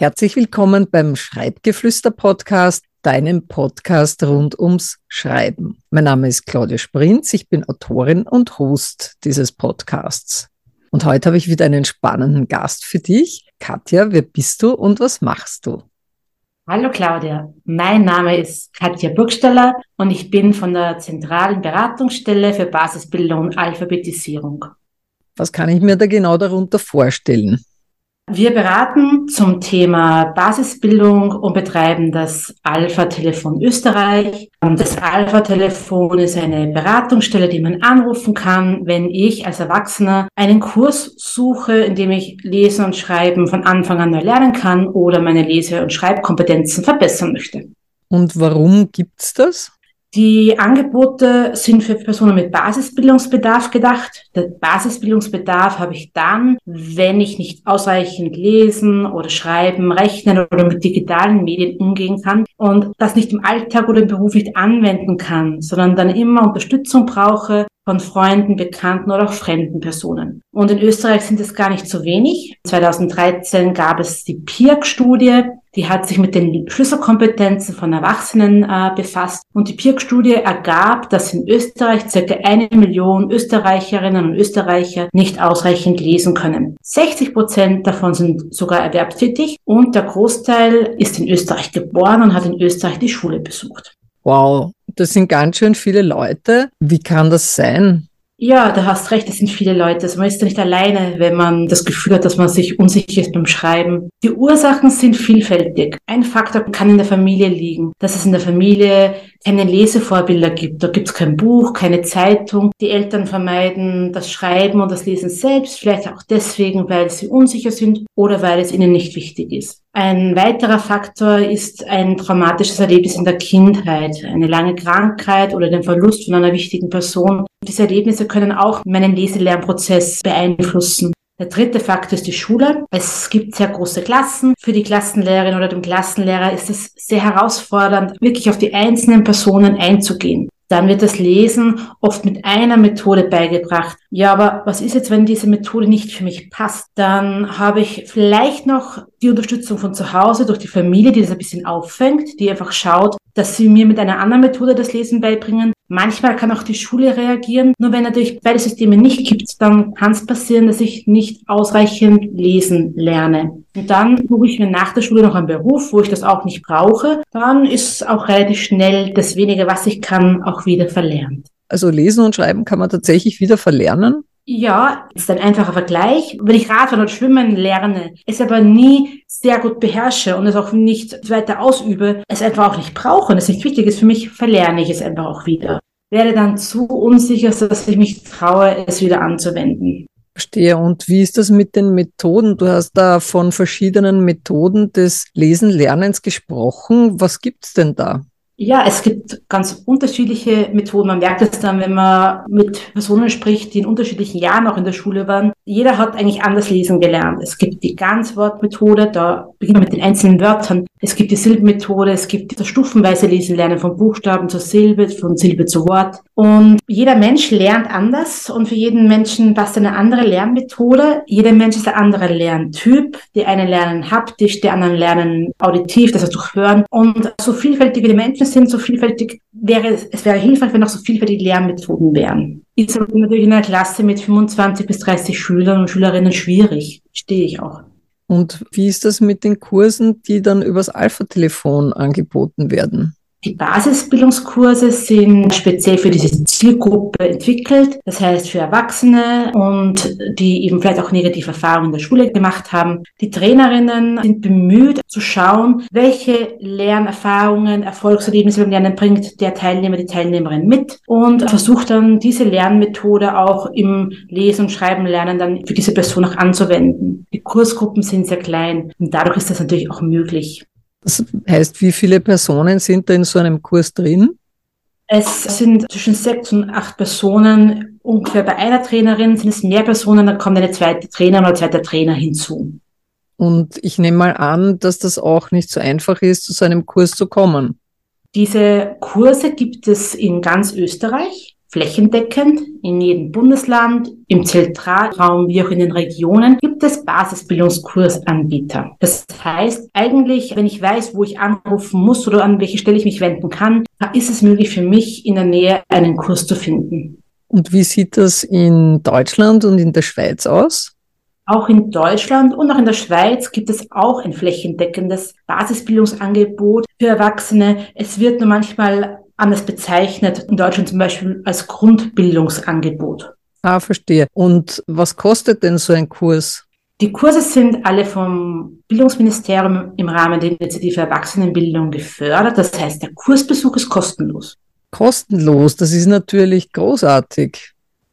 Herzlich willkommen beim Schreibgeflüster-Podcast, deinem Podcast rund ums Schreiben. Mein Name ist Claudia Sprinz, ich bin Autorin und Host dieses Podcasts. Und heute habe ich wieder einen spannenden Gast für dich. Katja, wer bist du und was machst du? Hallo Claudia, mein Name ist Katja Burgstaller und ich bin von der zentralen Beratungsstelle für Basisbildung und Alphabetisierung. Was kann ich mir da genau darunter vorstellen? Wir beraten zum Thema Basisbildung und betreiben das Alpha-Telefon Österreich. Das Alpha-Telefon ist eine Beratungsstelle, die man anrufen kann, wenn ich als Erwachsener einen Kurs suche, in dem ich Lesen und Schreiben von Anfang an neu lernen kann oder meine Lese- und Schreibkompetenzen verbessern möchte. Und warum gibt's das? Die Angebote sind für Personen mit Basisbildungsbedarf gedacht. Der Basisbildungsbedarf habe ich dann, wenn ich nicht ausreichend lesen oder schreiben, rechnen oder mit digitalen Medien umgehen kann und das nicht im Alltag oder im Beruf nicht anwenden kann, sondern dann immer Unterstützung brauche von Freunden, Bekannten oder auch fremden Personen. Und in Österreich sind es gar nicht so wenig. 2013 gab es die PIRG-Studie, die hat sich mit den Schlüsselkompetenzen von Erwachsenen äh, befasst. Und die PIRG-Studie ergab, dass in Österreich circa eine Million Österreicherinnen und Österreicher nicht ausreichend lesen können. 60 Prozent davon sind sogar erwerbstätig und der Großteil ist in Österreich geboren und hat in Österreich die Schule besucht. Wow, das sind ganz schön viele Leute. Wie kann das sein? Ja, du hast recht, es sind viele Leute. Also man ist ja nicht alleine, wenn man das Gefühl hat, dass man sich unsicher ist beim Schreiben. Die Ursachen sind vielfältig. Ein Faktor kann in der Familie liegen, dass es in der Familie keine Lesevorbilder gibt. Da gibt es kein Buch, keine Zeitung. Die Eltern vermeiden das Schreiben und das Lesen selbst, vielleicht auch deswegen, weil sie unsicher sind oder weil es ihnen nicht wichtig ist. Ein weiterer Faktor ist ein traumatisches Erlebnis in der Kindheit, eine lange Krankheit oder den Verlust von einer wichtigen Person. Diese Erlebnisse können auch meinen Leselernprozess beeinflussen. Der dritte Faktor ist die Schule. Es gibt sehr große Klassen. Für die Klassenlehrerin oder den Klassenlehrer ist es sehr herausfordernd, wirklich auf die einzelnen Personen einzugehen. Dann wird das Lesen oft mit einer Methode beigebracht. Ja, aber was ist jetzt, wenn diese Methode nicht für mich passt? Dann habe ich vielleicht noch die Unterstützung von zu Hause durch die Familie, die das ein bisschen auffängt, die einfach schaut, dass sie mir mit einer anderen Methode das Lesen beibringen. Manchmal kann auch die Schule reagieren. Nur wenn natürlich beide Systeme nicht gibt, dann kann es passieren, dass ich nicht ausreichend lesen lerne. Und dann suche ich mir nach der Schule noch einen Beruf, wo ich das auch nicht brauche. Dann ist auch relativ schnell das wenige, was ich kann, auch wieder verlernt. Also lesen und schreiben kann man tatsächlich wieder verlernen? Ja, ist ein einfacher Vergleich. Wenn ich Radfahren oder Schwimmen lerne, es aber nie sehr gut beherrsche und es auch nicht weiter ausübe, es einfach auch nicht brauche und es nicht wichtig ist für mich, verlerne ich es einfach auch wieder. Werde dann zu unsicher, dass ich mich traue, es wieder anzuwenden. Verstehe. Und wie ist das mit den Methoden? Du hast da von verschiedenen Methoden des Lesen-Lernens gesprochen. Was gibt's denn da? Ja, es gibt ganz unterschiedliche Methoden. Man merkt es dann, wenn man mit Personen spricht, die in unterschiedlichen Jahren auch in der Schule waren. Jeder hat eigentlich anders lesen gelernt. Es gibt die Ganzwortmethode, da beginnt man mit den einzelnen Wörtern. Es gibt die Silbenmethode, es gibt das stufenweise Lesen lernen von Buchstaben zur Silbe, von Silbe zu Wort. Und jeder Mensch lernt anders und für jeden Menschen passt eine andere Lernmethode. Jeder Mensch ist ein anderer Lerntyp. Die einen lernen haptisch, die anderen lernen auditiv, das heißt durch Hören. Und so vielfältig wie die Menschen sind, so vielfältig wäre es, es wäre hilfreich, wenn auch so vielfältige Lernmethoden wären. Ist natürlich in einer Klasse mit 25 bis 30 Schülern und Schülerinnen schwierig. Stehe ich auch. Und wie ist das mit den Kursen, die dann übers Alpha-Telefon angeboten werden? Die Basisbildungskurse sind speziell für diese Zielgruppe entwickelt, das heißt für Erwachsene und die eben vielleicht auch negative Erfahrungen in der Schule gemacht haben. Die Trainerinnen sind bemüht zu schauen, welche Lernerfahrungen, Erfolgserlebnisse beim Lernen bringt der Teilnehmer, die Teilnehmerin mit und versucht dann diese Lernmethode auch im Lesen und Schreiben lernen dann für diese Person auch anzuwenden. Die Kursgruppen sind sehr klein und dadurch ist das natürlich auch möglich. Das heißt, wie viele Personen sind da in so einem Kurs drin? Es sind zwischen sechs und acht Personen. Ungefähr bei einer Trainerin sind es mehr Personen, dann kommt eine zweite Trainer oder ein zweiter Trainer hinzu. Und ich nehme mal an, dass das auch nicht so einfach ist, zu so einem Kurs zu kommen. Diese Kurse gibt es in ganz Österreich. Flächendeckend in jedem Bundesland, im Zentralraum wie auch in den Regionen gibt es Basisbildungskursanbieter. Das heißt, eigentlich, wenn ich weiß, wo ich anrufen muss oder an welche Stelle ich mich wenden kann, ist es möglich für mich, in der Nähe einen Kurs zu finden. Und wie sieht das in Deutschland und in der Schweiz aus? Auch in Deutschland und auch in der Schweiz gibt es auch ein flächendeckendes Basisbildungsangebot für Erwachsene. Es wird nur manchmal anders bezeichnet, in Deutschland zum Beispiel als Grundbildungsangebot. Ah, verstehe. Und was kostet denn so ein Kurs? Die Kurse sind alle vom Bildungsministerium im Rahmen der Initiative Erwachsenenbildung gefördert. Das heißt, der Kursbesuch ist kostenlos. Kostenlos, das ist natürlich großartig.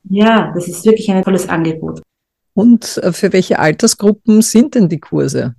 Ja, das ist wirklich ein tolles Angebot. Und äh, für welche Altersgruppen sind denn die Kurse?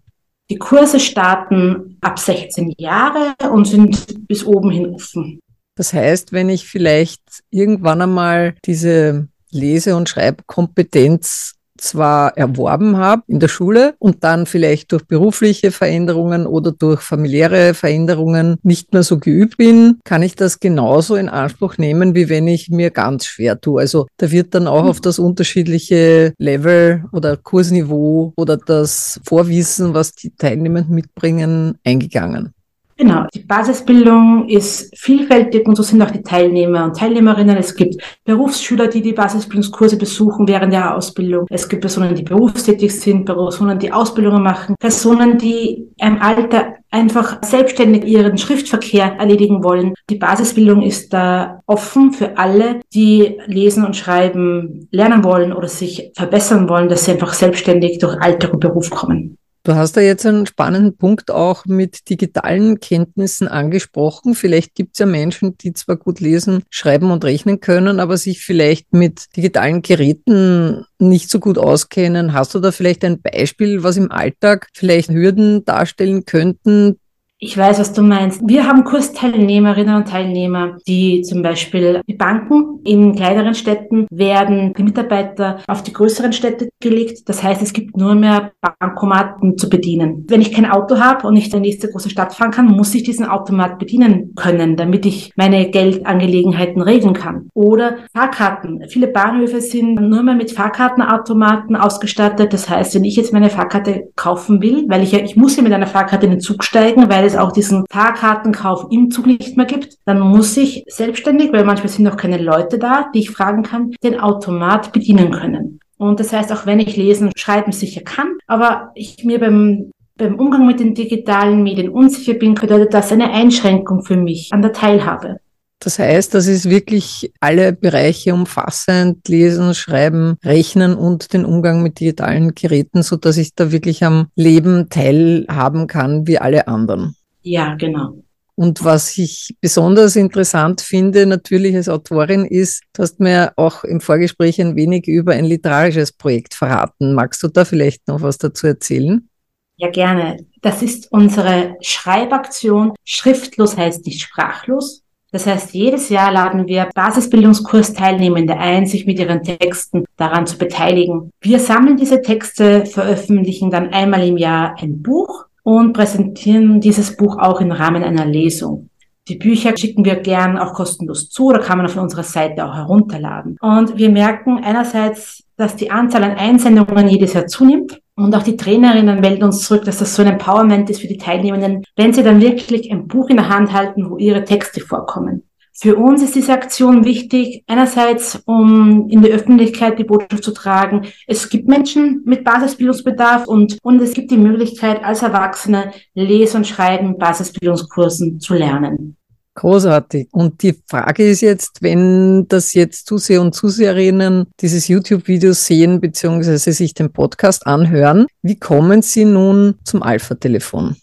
Die Kurse starten ab 16 Jahre und sind bis oben hin offen. Das heißt, wenn ich vielleicht irgendwann einmal diese Lese- und Schreibkompetenz zwar erworben habe in der Schule und dann vielleicht durch berufliche Veränderungen oder durch familiäre Veränderungen nicht mehr so geübt bin, kann ich das genauso in Anspruch nehmen, wie wenn ich mir ganz schwer tue. Also da wird dann auch auf das unterschiedliche Level oder Kursniveau oder das Vorwissen, was die Teilnehmenden mitbringen, eingegangen. Genau, die Basisbildung ist vielfältig und so sind auch die Teilnehmer und Teilnehmerinnen. Es gibt Berufsschüler, die die Basisbildungskurse besuchen während der Ausbildung. Es gibt Personen, die berufstätig sind, Personen, die Ausbildungen machen, Personen, die im Alter einfach selbstständig ihren Schriftverkehr erledigen wollen. Die Basisbildung ist da offen für alle, die lesen und schreiben lernen wollen oder sich verbessern wollen, dass sie einfach selbstständig durch Alter und Beruf kommen. Du hast da jetzt einen spannenden Punkt auch mit digitalen Kenntnissen angesprochen. Vielleicht gibt es ja Menschen, die zwar gut lesen, schreiben und rechnen können, aber sich vielleicht mit digitalen Geräten nicht so gut auskennen. Hast du da vielleicht ein Beispiel, was im Alltag vielleicht Hürden darstellen könnten, ich weiß, was du meinst. Wir haben Kursteilnehmerinnen und Teilnehmer, die zum Beispiel die Banken in kleineren Städten werden die Mitarbeiter auf die größeren Städte gelegt. Das heißt, es gibt nur mehr Bankomaten zu bedienen. Wenn ich kein Auto habe und nicht in die nächste große Stadt fahren kann, muss ich diesen Automat bedienen können, damit ich meine Geldangelegenheiten regeln kann. Oder Fahrkarten. Viele Bahnhöfe sind nur mehr mit Fahrkartenautomaten ausgestattet. Das heißt, wenn ich jetzt meine Fahrkarte kaufen will, weil ich ja, ich muss ja mit einer Fahrkarte in den Zug steigen, weil es auch diesen Fahrkartenkauf im Zug nicht mehr gibt, dann muss ich selbstständig, weil manchmal sind noch keine Leute da, die ich fragen kann, den Automat bedienen können. Und das heißt, auch wenn ich lesen, schreiben sicher kann, aber ich mir beim beim Umgang mit den digitalen Medien unsicher bin, bedeutet das eine Einschränkung für mich an der Teilhabe. Das heißt, das ist wirklich alle Bereiche umfassend, lesen, schreiben, rechnen und den Umgang mit digitalen Geräten, so dass ich da wirklich am Leben teilhaben kann wie alle anderen. Ja, genau. Und was ich besonders interessant finde, natürlich als Autorin, ist, du hast mir auch im Vorgespräch ein wenig über ein literarisches Projekt verraten. Magst du da vielleicht noch was dazu erzählen? Ja, gerne. Das ist unsere Schreibaktion. Schriftlos heißt nicht sprachlos. Das heißt, jedes Jahr laden wir Basisbildungskursteilnehmende ein, sich mit ihren Texten daran zu beteiligen. Wir sammeln diese Texte, veröffentlichen dann einmal im Jahr ein Buch und präsentieren dieses Buch auch im Rahmen einer Lesung. Die Bücher schicken wir gern auch kostenlos zu, da kann man auf unserer Seite auch herunterladen. Und wir merken einerseits, dass die Anzahl an Einsendungen jedes Jahr zunimmt. Und auch die Trainerinnen melden uns zurück, dass das so ein Empowerment ist für die Teilnehmenden, wenn sie dann wirklich ein Buch in der Hand halten, wo ihre Texte vorkommen. Für uns ist diese Aktion wichtig, einerseits, um in der Öffentlichkeit die Botschaft zu tragen, es gibt Menschen mit Basisbildungsbedarf und, und es gibt die Möglichkeit, als Erwachsene Lesen und Schreiben Basisbildungskursen zu lernen. Großartig. Und die Frage ist jetzt, wenn das jetzt Zuseher und Zuseherinnen dieses YouTube-Video sehen beziehungsweise sich den Podcast anhören, wie kommen sie nun zum Alpha-Telefon?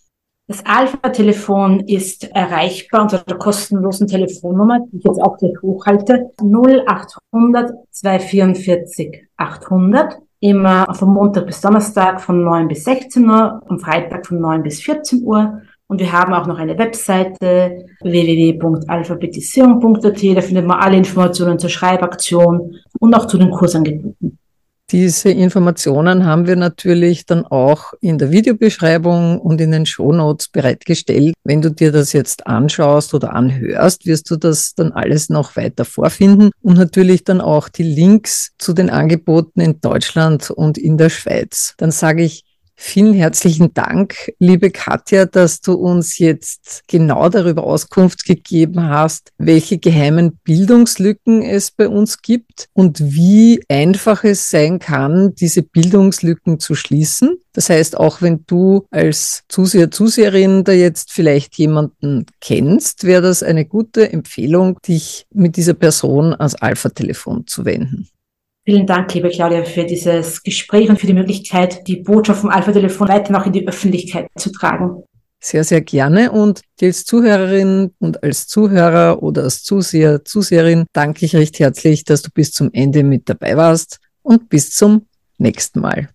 Das Alpha-Telefon ist erreichbar unter der kostenlosen Telefonnummer, die ich jetzt auch gleich hochhalte, 0800 244 800. Immer von Montag bis Donnerstag von 9 bis 16 Uhr, am Freitag von 9 bis 14 Uhr. Und wir haben auch noch eine Webseite www.alphabetisierung.at. Da findet man alle Informationen zur Schreibaktion und auch zu den Kursangeboten. Diese Informationen haben wir natürlich dann auch in der Videobeschreibung und in den Shownotes bereitgestellt. Wenn du dir das jetzt anschaust oder anhörst, wirst du das dann alles noch weiter vorfinden und natürlich dann auch die Links zu den Angeboten in Deutschland und in der Schweiz. Dann sage ich Vielen herzlichen Dank, liebe Katja, dass du uns jetzt genau darüber Auskunft gegeben hast, welche geheimen Bildungslücken es bei uns gibt und wie einfach es sein kann, diese Bildungslücken zu schließen. Das heißt, auch wenn du als Zuseher, Zuseherin da jetzt vielleicht jemanden kennst, wäre das eine gute Empfehlung, dich mit dieser Person ans Alpha-Telefon zu wenden. Vielen Dank, liebe Claudia, für dieses Gespräch und für die Möglichkeit, die Botschaft vom Alpha-Telefon weiter noch in die Öffentlichkeit zu tragen. Sehr, sehr gerne. Und als Zuhörerin und als Zuhörer oder als Zuseher, Zuseherin danke ich recht herzlich, dass du bis zum Ende mit dabei warst und bis zum nächsten Mal.